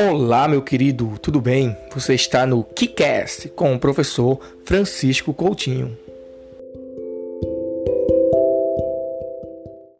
Olá, meu querido, tudo bem? Você está no KiCast com o professor Francisco Coutinho.